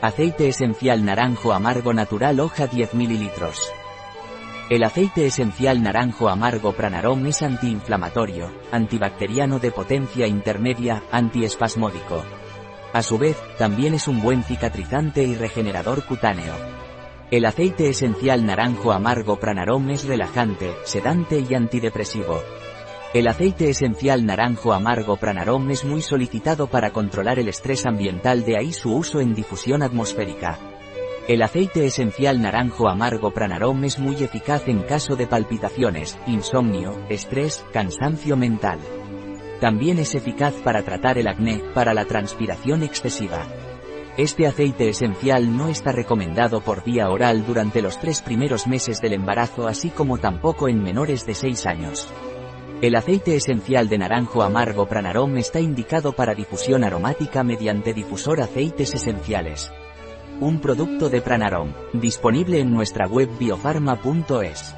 Aceite esencial naranjo amargo natural hoja 10 ml. El aceite esencial naranjo amargo Pranarom es antiinflamatorio, antibacteriano de potencia intermedia, antiespasmódico. A su vez, también es un buen cicatrizante y regenerador cutáneo. El aceite esencial naranjo amargo Pranarom es relajante, sedante y antidepresivo. El aceite esencial naranjo amargo Pranarom es muy solicitado para controlar el estrés ambiental de ahí su uso en difusión atmosférica. El aceite esencial naranjo amargo Pranarom es muy eficaz en caso de palpitaciones, insomnio, estrés, cansancio mental. También es eficaz para tratar el acné, para la transpiración excesiva. Este aceite esencial no está recomendado por vía oral durante los tres primeros meses del embarazo así como tampoco en menores de 6 años. El aceite esencial de naranjo amargo Pranarom está indicado para difusión aromática mediante difusor aceites esenciales. Un producto de Pranarom, disponible en nuestra web biofarma.es.